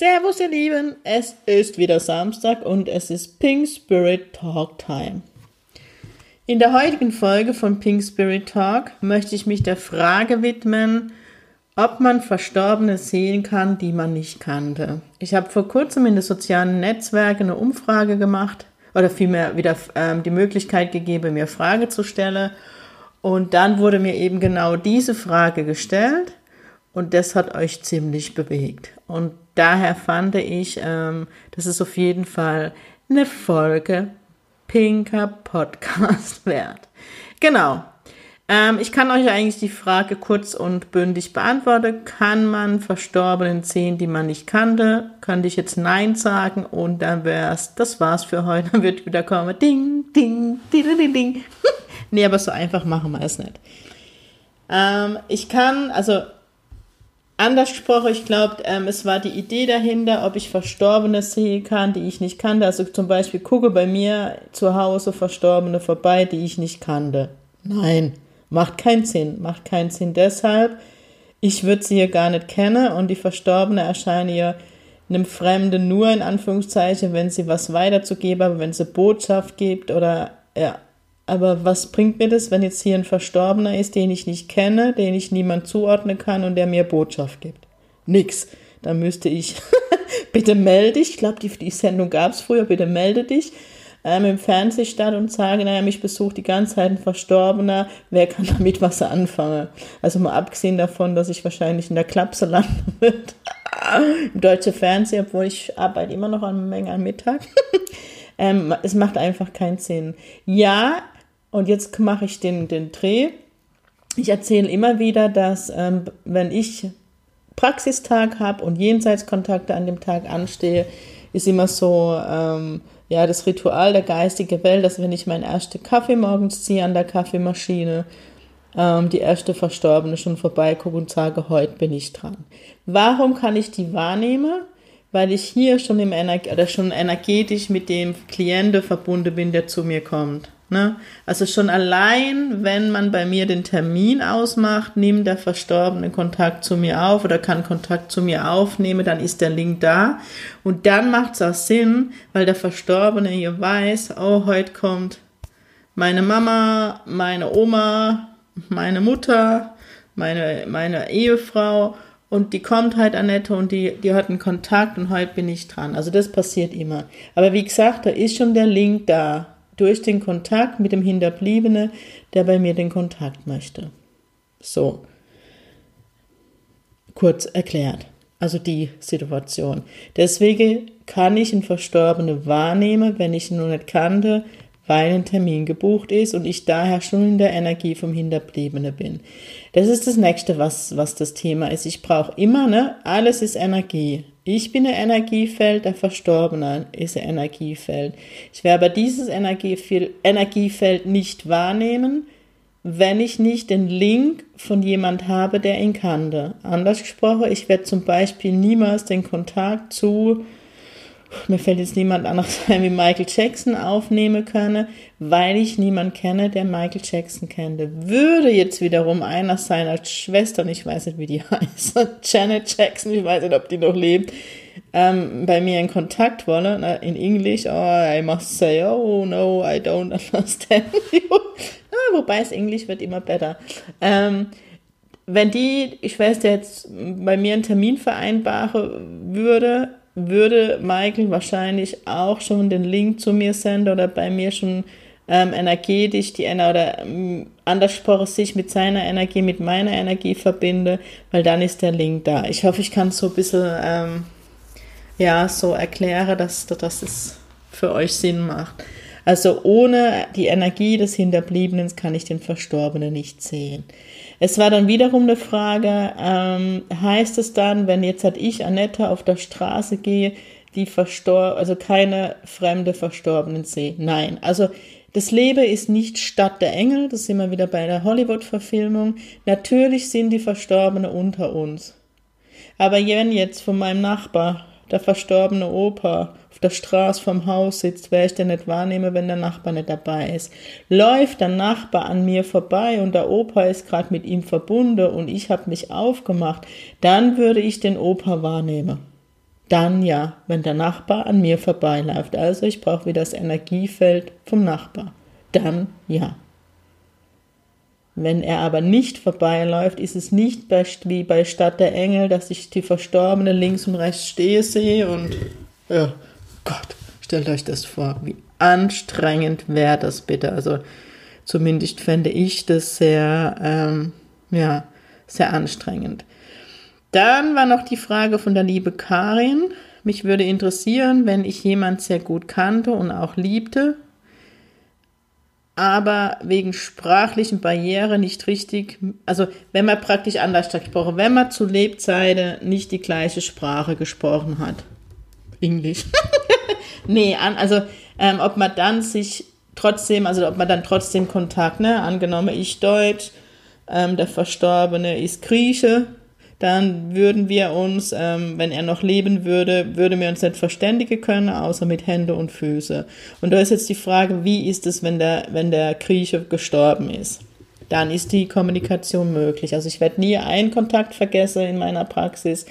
Servus ihr Lieben, es ist wieder Samstag und es ist Pink Spirit Talk Time. In der heutigen Folge von Pink Spirit Talk möchte ich mich der Frage widmen, ob man Verstorbene sehen kann, die man nicht kannte. Ich habe vor kurzem in den sozialen Netzwerken eine Umfrage gemacht oder vielmehr wieder ähm, die Möglichkeit gegeben, mir Frage zu stellen. Und dann wurde mir eben genau diese Frage gestellt und das hat euch ziemlich bewegt. Und daher fand ich, ähm, das ist auf jeden Fall eine Folge Pinker Podcast wert. Genau. Ähm, ich kann euch eigentlich die Frage kurz und bündig beantworten. Kann man Verstorbenen sehen, die man nicht kannte? Könnte ich jetzt Nein sagen und dann wär's, das war's für heute. Dann wird wieder kommen, ding, ding, ding, ding, ding. nee, aber so einfach machen wir es nicht. Ähm, ich kann, also Anders gesprochen, ich glaube, ähm, es war die Idee dahinter, ob ich Verstorbene sehen kann, die ich nicht kannte. Also zum Beispiel gucke bei mir zu Hause Verstorbene vorbei, die ich nicht kannte. Nein, macht keinen Sinn. Macht keinen Sinn deshalb. Ich würde sie hier gar nicht kennen und die Verstorbene erscheinen ihr einem Fremden nur in Anführungszeichen, wenn sie was weiterzugeben haben, wenn sie Botschaft gibt oder ja, aber was bringt mir das, wenn jetzt hier ein Verstorbener ist, den ich nicht kenne, den ich niemand zuordnen kann und der mir Botschaft gibt? Nix. Dann müsste ich, bitte melde dich, ich glaube, die, die Sendung gab es früher, bitte melde dich ähm, im Fernsehstand und sage, naja, mich besucht die ganze Zeit ein Verstorbener, wer kann damit was anfangen? Also mal abgesehen davon, dass ich wahrscheinlich in der Klapse landen würde. Im deutschen Fernsehen, obwohl ich arbeite immer noch eine Menge am Mittag. ähm, es macht einfach keinen Sinn. Ja, und jetzt mache ich den, den Dreh. Ich erzähle immer wieder, dass ähm, wenn ich Praxistag habe und Jenseitskontakte an dem Tag anstehe, ist immer so, ähm, ja, das Ritual der geistigen Welt, dass wenn ich meinen ersten Kaffee morgens ziehe an der Kaffeemaschine, ähm, die erste Verstorbene schon vorbeigucke und sage, heute bin ich dran. Warum kann ich die wahrnehmen? Weil ich hier schon im Energie oder schon energetisch mit dem Klienten verbunden bin, der zu mir kommt. Ne? Also schon allein, wenn man bei mir den Termin ausmacht, nimmt der Verstorbene Kontakt zu mir auf oder kann Kontakt zu mir aufnehmen, dann ist der Link da. Und dann macht es auch Sinn, weil der Verstorbene hier weiß, oh, heute kommt meine Mama, meine Oma, meine Mutter, meine, meine Ehefrau und die kommt halt Annette und die, die hat einen Kontakt und heute bin ich dran. Also das passiert immer. Aber wie gesagt, da ist schon der Link da durch den Kontakt mit dem Hinterbliebenen, der bei mir den Kontakt möchte. So. Kurz erklärt. Also die Situation. Deswegen kann ich einen Verstorbenen wahrnehmen, wenn ich ihn noch nicht kannte, weil ein Termin gebucht ist und ich daher schon in der Energie vom Hinterbliebenen bin. Das ist das nächste, was, was das Thema ist. Ich brauche immer, ne, alles ist Energie. Ich bin ein Energiefeld, der Verstorbene ist ein Energiefeld. Ich werde aber dieses Energiefeld nicht wahrnehmen, wenn ich nicht den Link von jemand habe, der ihn kannte. Anders gesprochen, ich werde zum Beispiel niemals den Kontakt zu mir fällt jetzt niemand anderes ein wie Michael Jackson aufnehmen können, weil ich niemanden kenne, der Michael Jackson kannte. Würde jetzt wiederum einer seiner Schwestern, ich weiß nicht, wie die heißt, Janet Jackson, ich weiß nicht, ob die noch lebt, ähm, bei mir in Kontakt wollen, ne, in Englisch, oh, I must say, oh no, I don't understand you. ah, wobei es Englisch wird immer besser. Ähm, wenn die der jetzt bei mir einen Termin vereinbaren würde, würde Michael wahrscheinlich auch schon den Link zu mir senden oder bei mir schon ähm, energetisch die oder ähm, anders gesprochen sich mit seiner Energie, mit meiner Energie verbinde, weil dann ist der Link da. Ich hoffe, ich kann es so ein bisschen ähm, ja, so erklären, dass, dass es für euch Sinn macht. Also ohne die Energie des Hinterbliebenen kann ich den Verstorbenen nicht sehen. Es war dann wiederum eine Frage, ähm, heißt es dann, wenn jetzt halt ich, Annette, auf der Straße gehe, die verstor also keine fremde Verstorbenen sehe. Nein, also das Leben ist nicht Stadt der Engel, das sind wir wieder bei der Hollywood-Verfilmung. Natürlich sind die Verstorbenen unter uns. Aber wenn jetzt von meinem Nachbar der verstorbene Opa auf der Straße vom Haus sitzt, werde ich den nicht wahrnehmen, wenn der Nachbar nicht dabei ist. Läuft der Nachbar an mir vorbei und der Opa ist gerade mit ihm verbunden und ich habe mich aufgemacht, dann würde ich den Opa wahrnehmen. Dann ja, wenn der Nachbar an mir vorbeiläuft. Also ich brauche wieder das Energiefeld vom Nachbar. Dann ja. Wenn er aber nicht vorbeiläuft, ist es nicht wie bei Stadt der Engel, dass ich die Verstorbene links und rechts stehe sehe und ja, Gott, stellt euch das vor, wie anstrengend wäre das bitte. Also zumindest fände ich das sehr, ähm, ja, sehr anstrengend. Dann war noch die Frage von der liebe Karin. Mich würde interessieren, wenn ich jemand sehr gut kannte und auch liebte, aber wegen sprachlichen Barrieren nicht richtig, also wenn man praktisch anders gesprochen, wenn man zu Lebzeiten nicht die gleiche Sprache gesprochen hat. Englisch. nee, an, also ähm, ob man dann sich trotzdem, also ob man dann trotzdem Kontakt, ne, angenommen ich Deutsch, ähm, der Verstorbene ist Grieche, dann würden wir uns, ähm, wenn er noch leben würde, würden wir uns nicht verständigen können, außer mit Hände und Füße. Und da ist jetzt die Frage, wie ist es, wenn der, wenn der Grieche gestorben ist? Dann ist die Kommunikation möglich. Also ich werde nie einen Kontakt vergessen in meiner Praxis.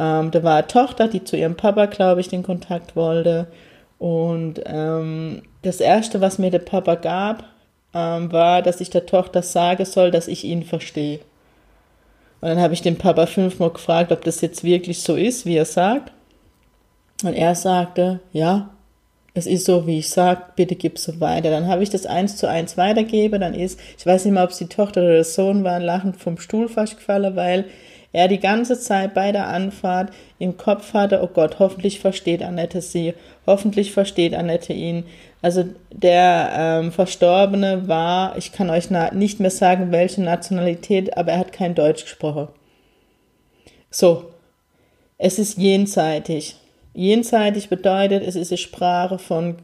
Ähm, da war eine Tochter, die zu ihrem Papa, glaube ich, den Kontakt wollte. Und ähm, das Erste, was mir der Papa gab, ähm, war, dass ich der Tochter sagen soll, dass ich ihn verstehe. Und dann habe ich den Papa fünfmal gefragt, ob das jetzt wirklich so ist, wie er sagt. Und er sagte, ja, es ist so, wie ich sage, bitte gib so weiter. Dann habe ich das eins zu eins weitergebe. Dann ist, ich weiß nicht mehr, ob es die Tochter oder der Sohn war, lachend vom Stuhl fast gefallen, weil er die ganze Zeit bei der Anfahrt im Kopf hatte, oh Gott, hoffentlich versteht Annette sie, hoffentlich versteht Annette ihn. Also der ähm, Verstorbene war, ich kann euch nicht mehr sagen, welche Nationalität, aber er hat kein Deutsch gesprochen. So, es ist jenseitig. Jenseitig bedeutet, es ist eine Sprache von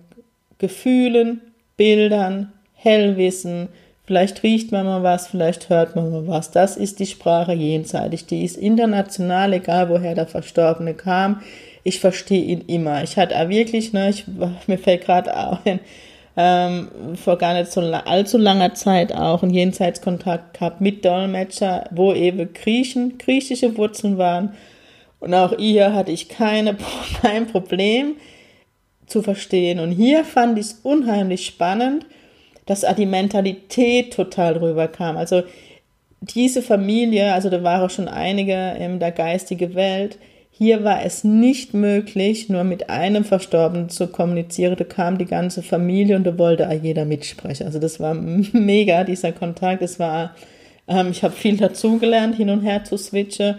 Gefühlen, Bildern, Hellwissen, Vielleicht riecht man mal was, vielleicht hört man mal was. Das ist die Sprache jenseitig. Die ist international, egal woher der Verstorbene kam. Ich verstehe ihn immer. Ich hatte wirklich, ne, ich, mir fällt gerade auch hin, ähm, vor gar nicht so allzu langer Zeit auch einen Jenseitskontakt gehabt mit Dolmetscher, wo eben Griechen, griechische Wurzeln waren. Und auch hier hatte ich keine, kein Problem zu verstehen. Und hier fand ich es unheimlich spannend, dass die Mentalität total rüberkam. Also diese Familie, also da waren schon einige in der geistigen Welt, hier war es nicht möglich, nur mit einem Verstorbenen zu kommunizieren. Da kam die ganze Familie und da wollte jeder mitsprechen. Also das war mega, dieser Kontakt. Es war, ähm, ich habe viel dazugelernt, hin und her zu switchen.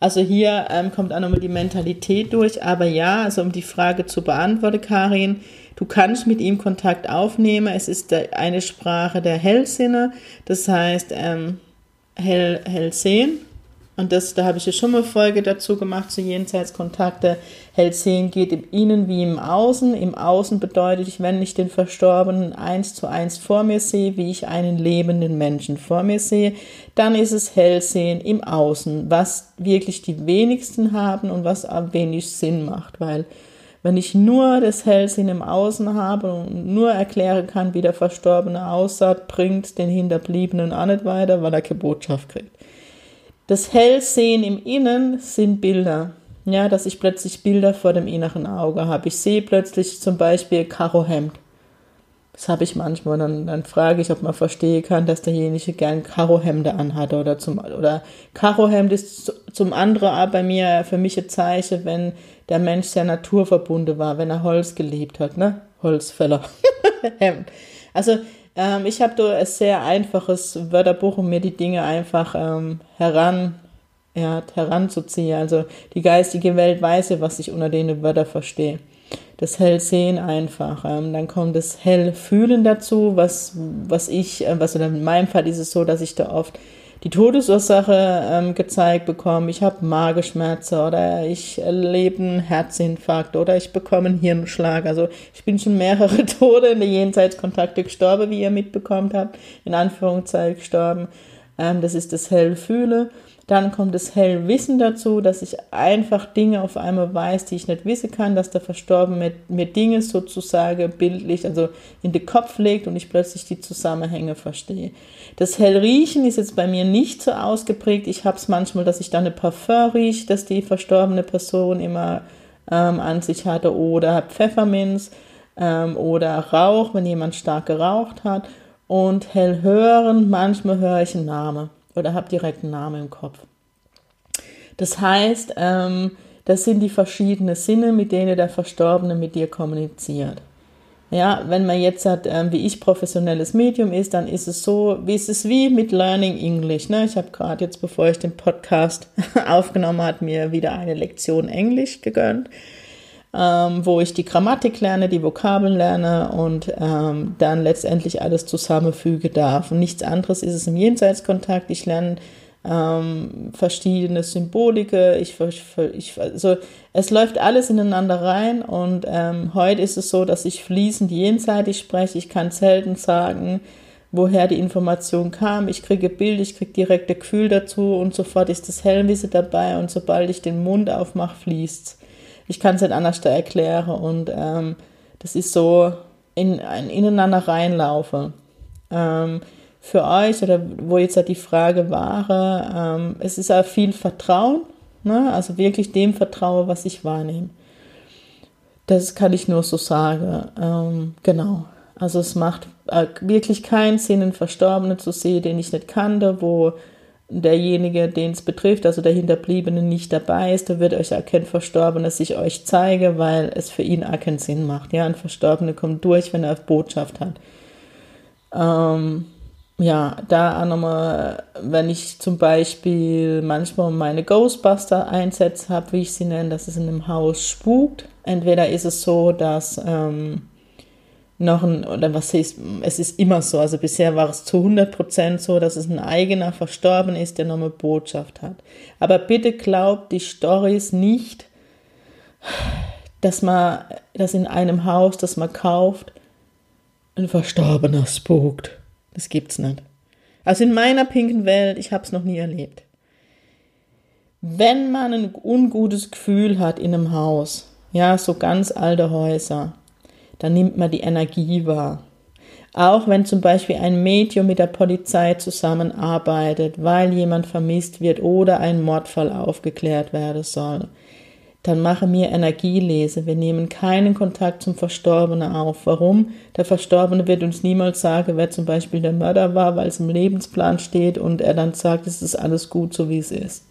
Also hier ähm, kommt auch nochmal die Mentalität durch. Aber ja, also um die Frage zu beantworten, Karin, Du kannst mit ihm Kontakt aufnehmen. Es ist eine Sprache der Hellsinne, das heißt ähm, hell, hell sehen. Und das, da habe ich ja schon mal Folge dazu gemacht zu Jenseitskontakte. Hellsehen geht im Innen wie im Außen. Im Außen bedeutet, wenn ich den Verstorbenen eins zu eins vor mir sehe, wie ich einen lebenden Menschen vor mir sehe, dann ist es Hellsehen im Außen, was wirklich die wenigsten haben und was am wenig Sinn macht, weil wenn ich nur das Hellsehen im Außen habe und nur erklären kann, wie der Verstorbene aussah, bringt den Hinterbliebenen auch nicht weiter, weil er keine Botschaft kriegt. Das Hellsehen im Innen sind Bilder. Ja, dass ich plötzlich Bilder vor dem inneren Auge habe. Ich sehe plötzlich zum Beispiel Karohemd. Das habe ich manchmal. Dann, dann frage ich, ob man verstehen kann, dass derjenige gern Karohemde anhat oder zum oder Karohemd ist zum anderen bei mir für mich ein Zeichen, wenn der Mensch sehr naturverbunden war, wenn er Holz geliebt hat, ne? Holzfäller. Hemd. also ähm, ich habe da ein sehr einfaches Wörterbuch, um mir die Dinge einfach ähm, heran, ja, heranzuziehen. Also die geistige Welt weiß ja, was ich unter den Wörtern verstehe. Das Hellsehen einfach. Ähm, dann kommt das Hellfühlen dazu, was, was ich, äh, was in meinem Fall ist es so, dass ich da oft die Todesursache ähm, gezeigt bekommen, ich habe Magenschmerzen oder ich erlebe einen Herzinfarkt oder ich bekomme einen Hirnschlag. Also ich bin schon mehrere Tode in der Jenseitskontakte gestorben, wie ihr mitbekommen habt, in Anführungszeichen gestorben. Ähm, das ist das Hellfühle. Dann kommt das Hellwissen dazu, dass ich einfach Dinge auf einmal weiß, die ich nicht wissen kann, dass der Verstorbene mir Dinge sozusagen bildlich, also in den Kopf legt und ich plötzlich die Zusammenhänge verstehe. Das Hellriechen ist jetzt bei mir nicht so ausgeprägt. Ich habe es manchmal, dass ich dann eine Parfum rieche, dass die verstorbene Person immer ähm, an sich hatte oder Pfefferminz ähm, oder Rauch, wenn jemand stark geraucht hat. Und hellhören, manchmal höre ich einen Namen oder habe direkt einen Namen im Kopf. Das heißt, ähm, das sind die verschiedenen Sinne, mit denen der Verstorbene mit dir kommuniziert. Ja, wenn man jetzt hat, ähm, wie ich professionelles Medium ist, dann ist es so, wie ist es wie mit Learning English. Ne? Ich habe gerade jetzt, bevor ich den Podcast aufgenommen habe, mir wieder eine Lektion Englisch gegönnt, ähm, wo ich die Grammatik lerne, die Vokabeln lerne und ähm, dann letztendlich alles zusammenfüge darf. Und nichts anderes ist es im Jenseitskontakt. Ich lerne ähm, verschiedene Symbolike. Ich, ich, also es läuft alles ineinander rein und ähm, heute ist es so, dass ich fließend jenseitig spreche. Ich kann selten sagen, woher die Information kam. Ich kriege Bild, ich kriege direkte Gefühl dazu und sofort ist das Hellwisse dabei und sobald ich den Mund aufmache, fließt Ich kann es nicht anders erklären und ähm, das ist so in, in, ineinander reinlaufe. Ähm, für euch oder wo jetzt halt die Frage war, ähm, es ist auch viel Vertrauen, ne? also wirklich dem Vertrauen, was ich wahrnehme. Das kann ich nur so sagen. Ähm, genau. Also es macht äh, wirklich keinen Sinn, einen Verstorbenen zu sehen, den ich nicht kannte, wo derjenige, den es betrifft, also der Hinterbliebene, nicht dabei ist, da wird euch auch kein Verstorbener sich euch zeige, weil es für ihn auch keinen Sinn macht. Ja, ein Verstorbene kommt durch, wenn er Botschaft hat. Ähm, ja, da auch nochmal, wenn ich zum Beispiel manchmal meine Ghostbuster-Einsätze habe, wie ich sie nenne, dass es in einem Haus spukt. Entweder ist es so, dass ähm, noch ein, oder was ist, es ist immer so, also bisher war es zu 100% so, dass es ein eigener Verstorben ist, der noch eine Botschaft hat. Aber bitte glaubt die Stories nicht, dass man, dass in einem Haus, das man kauft, ein Verstorbener spukt. Das gibt's nicht. Also in meiner pinken Welt, ich habe es noch nie erlebt. Wenn man ein ungutes Gefühl hat in einem Haus, ja, so ganz alte Häuser, dann nimmt man die Energie wahr. Auch wenn zum Beispiel ein Medium mit der Polizei zusammenarbeitet, weil jemand vermisst wird oder ein Mordfall aufgeklärt werden soll dann mache mir Energielese. Wir nehmen keinen Kontakt zum Verstorbenen auf. Warum? Der Verstorbene wird uns niemals sagen, wer zum Beispiel der Mörder war, weil es im Lebensplan steht und er dann sagt, es ist alles gut, so wie es ist.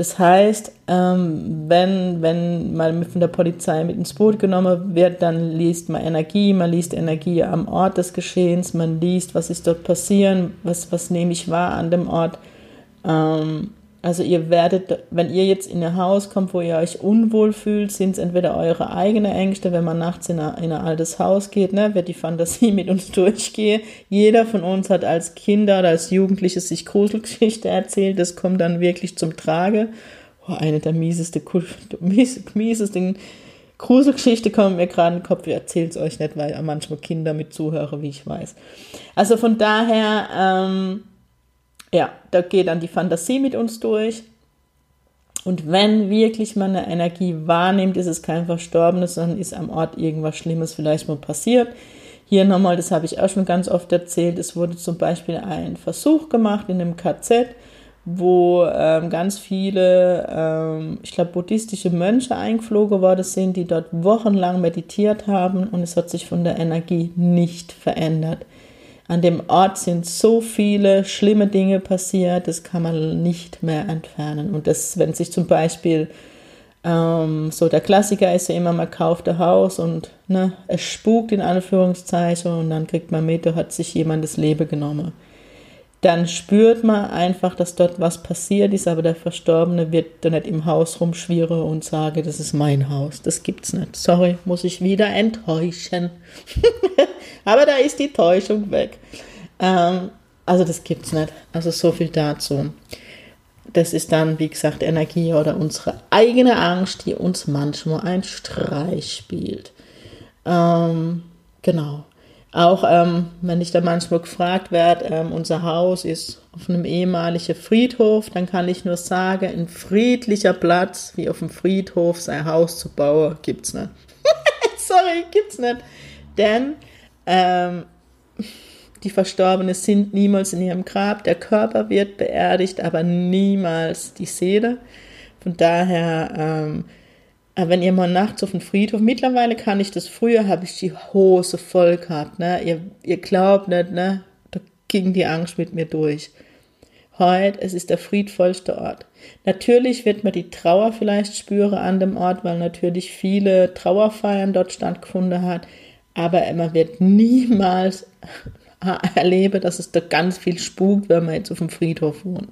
Das heißt, ähm, wenn, wenn mal von der Polizei mit ins Boot genommen wird, dann liest man Energie, man liest Energie am Ort des Geschehens, man liest, was ist dort passieren, was, was nehme ich wahr an dem Ort. Ähm, also ihr werdet, wenn ihr jetzt in ein Haus kommt, wo ihr euch unwohl fühlt, sind es entweder eure eigenen Ängste, wenn man nachts in, ein, in ein altes Haus geht, ne, wird die Fantasie mit uns durchgehen. Jeder von uns hat als Kinder oder als Jugendliches sich Gruselgeschichte erzählt, das kommt dann wirklich zum Trage. Oh, eine der mieseste, mies, miesesten Gruselgeschichte kommt mir gerade in den Kopf, ich erzähle es euch nicht, weil manchmal Kinder mit zuhören, wie ich weiß. Also von daher, ähm, ja, da geht dann die Fantasie mit uns durch. Und wenn wirklich man eine Energie wahrnimmt, ist es kein Verstorbenes, sondern ist am Ort irgendwas Schlimmes vielleicht mal passiert. Hier nochmal, das habe ich auch schon ganz oft erzählt, es wurde zum Beispiel ein Versuch gemacht in einem KZ, wo ähm, ganz viele, ähm, ich glaube, buddhistische Mönche eingeflogen worden sind, die dort wochenlang meditiert haben und es hat sich von der Energie nicht verändert. An dem Ort sind so viele schlimme Dinge passiert, das kann man nicht mehr entfernen. Und das, wenn sich zum Beispiel ähm, so der Klassiker ist ja immer, man kauft ein Haus und ne, es spukt in Anführungszeichen und dann kriegt man mit, da hat sich jemand das Leben genommen. Dann spürt man einfach, dass dort was passiert ist, aber der Verstorbene wird da nicht im Haus rumschwirren und sage, das ist mein Haus. Das gibt's nicht. Sorry, muss ich wieder enttäuschen. Aber da ist die Täuschung weg. Ähm, Also das gibt's nicht. Also so viel dazu. Das ist dann, wie gesagt, Energie oder unsere eigene Angst, die uns manchmal einen Streich spielt. Ähm, genau. Auch ähm, wenn ich da manchmal gefragt werde, ähm, unser Haus ist auf einem ehemaligen Friedhof, dann kann ich nur sagen, ein friedlicher Platz wie auf dem Friedhof sein Haus zu bauen, gibt's nicht. Sorry, gibt's nicht. Denn ähm, die Verstorbenen sind niemals in ihrem Grab. Der Körper wird beerdigt, aber niemals die Seele. Von daher ähm, äh, wenn ihr mal nachts auf dem Friedhof, mittlerweile kann ich das, früher habe ich die Hose voll gehabt, ne? Ihr, ihr glaubt nicht, ne? Da ging die Angst mit mir durch. Heute, es ist der friedvollste Ort. Natürlich wird man die Trauer vielleicht spüren an dem Ort, weil natürlich viele Trauerfeiern dort stattgefunden hat. Aber man wird niemals erleben, dass es da ganz viel spukt, wenn man jetzt auf dem Friedhof wohnt.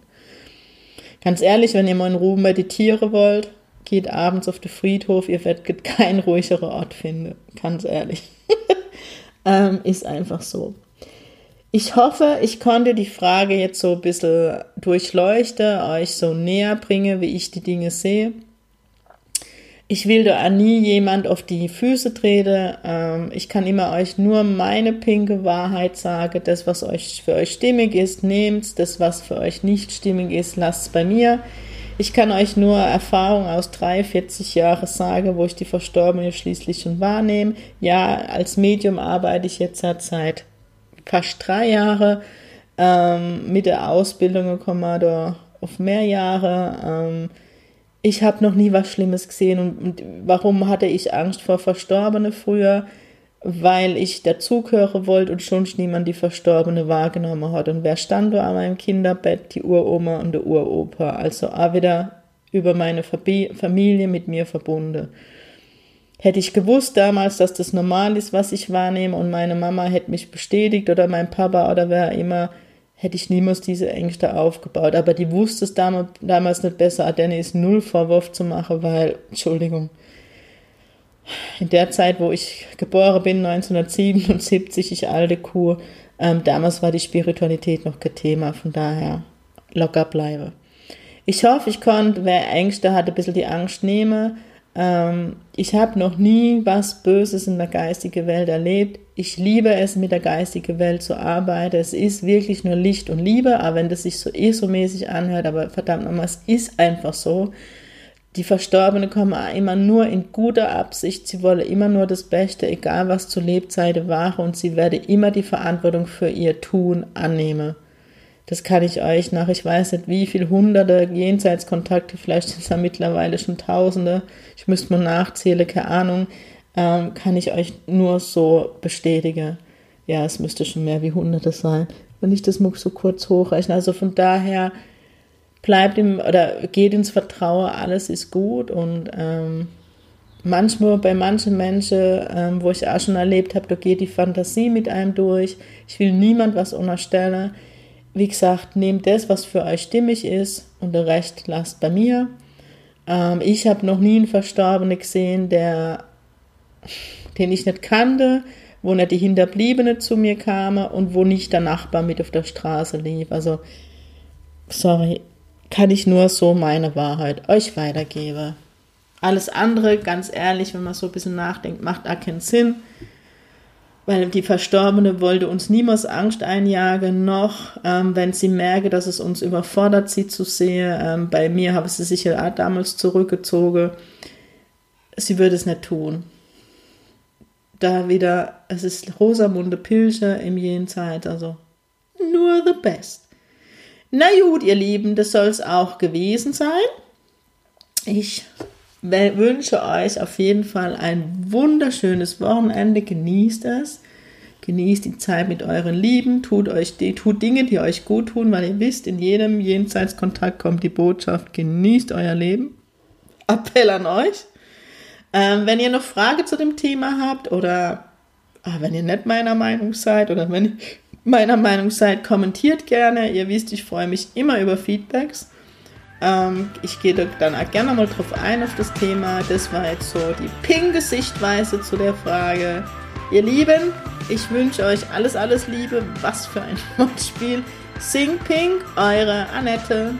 Ganz ehrlich, wenn ihr mal in Ruhe meditieren wollt, geht abends auf den Friedhof, ihr werdet keinen ruhigeren Ort finden, ganz ehrlich. ähm, ist einfach so. Ich hoffe, ich konnte die Frage jetzt so ein bisschen durchleuchten, euch so näher bringen, wie ich die Dinge sehe. Ich will da nie jemand auf die Füße treten. Ähm, ich kann immer euch nur meine pinke Wahrheit sagen. Das, was euch für euch stimmig ist, nehmt Das, was für euch nicht stimmig ist, lasst es bei mir. Ich kann euch nur Erfahrung aus 43 Jahren sagen, wo ich die Verstorbene schließlich schon wahrnehme. Ja, als Medium arbeite ich jetzt seit fast drei Jahren. Ähm, mit der Ausbildung wir da auf mehr Jahre. Ähm, ich habe noch nie was Schlimmes gesehen. Und, und warum hatte ich Angst vor Verstorbenen früher? Weil ich dazugehören wollte und schon niemand die Verstorbene wahrgenommen hat. Und wer stand da an meinem Kinderbett? Die Uroma und der Uropa. Also auch wieder über meine Familie mit mir verbunden. Hätte ich gewusst damals, dass das normal ist, was ich wahrnehme und meine Mama hätte mich bestätigt oder mein Papa oder wer immer, hätte ich niemals diese Ängste aufgebaut. Aber die wusste es damals nicht besser, denen ist null Vorwurf zu machen, weil, Entschuldigung, in der Zeit, wo ich geboren bin, 1977, ich alte Kuh, ähm, damals war die Spiritualität noch kein Thema, von daher locker bleibe. Ich hoffe, ich konnte, wer Ängste hat, ein bisschen die Angst nehmen. Ähm, ich habe noch nie was Böses in der geistigen Welt erlebt. Ich liebe es, mit der geistigen Welt zu arbeiten. Es ist wirklich nur Licht und Liebe, aber wenn das sich so ESO-mäßig anhört, aber verdammt nochmal, es ist einfach so. Die Verstorbenen kommen immer nur in guter Absicht. Sie wollen immer nur das Beste, egal was zu Lebzeiten war, und sie werden immer die Verantwortung für ihr Tun annehmen. Das kann ich euch nach, ich weiß nicht wie viel hunderte Jenseitskontakte, vielleicht sind es ja mittlerweile schon tausende, ich müsste mal nachzählen, keine Ahnung, ähm, kann ich euch nur so bestätigen. Ja, es müsste schon mehr wie hunderte sein, wenn ich das mal so kurz hochrechne. Also von daher, bleibt im oder geht ins Vertrauen, alles ist gut und ähm, manchmal bei manchen Menschen, ähm, wo ich auch schon erlebt habe, da geht die Fantasie mit einem durch. Ich will niemand was unterstellen. Wie gesagt, nehmt das, was für euch stimmig ist und der Rest lasst bei mir. Ähm, ich habe noch nie einen Verstorbenen gesehen, der, den ich nicht kannte, wo nicht die Hinterbliebene zu mir kamen und wo nicht der Nachbar mit auf der Straße lief. Also, sorry, kann ich nur so meine Wahrheit euch weitergeben. Alles andere, ganz ehrlich, wenn man so ein bisschen nachdenkt, macht auch keinen Sinn, weil die Verstorbene wollte uns niemals Angst einjagen, noch ähm, wenn sie merke, dass es uns überfordert, sie zu sehen. Ähm, bei mir habe sie sich ja damals zurückgezogen. Sie würde es nicht tun. Da wieder, es ist Rosamunde Pilcher im Jenseits, also nur the best. Na gut, ihr Lieben, das soll es auch gewesen sein. Ich wünsche euch auf jeden Fall ein wunderschönes Wochenende. Genießt es. Genießt die Zeit mit euren Lieben. Tut euch tut Dinge, die euch gut tun, weil ihr wisst, in jedem Jenseitskontakt kommt die Botschaft: Genießt euer Leben. Appell an euch. Ähm, wenn ihr noch Frage zu dem Thema habt oder ah, wenn ihr nicht meiner Meinung seid oder wenn meiner Meinung seid, kommentiert gerne. Ihr wisst, ich freue mich immer über Feedbacks. Ähm, ich gehe dann auch gerne mal drauf ein auf das Thema. Das war jetzt so die pinke Sichtweise zu der Frage. Ihr Lieben, ich wünsche euch alles, alles Liebe. Was für ein Wortspiel. Sing Pink, eure Annette.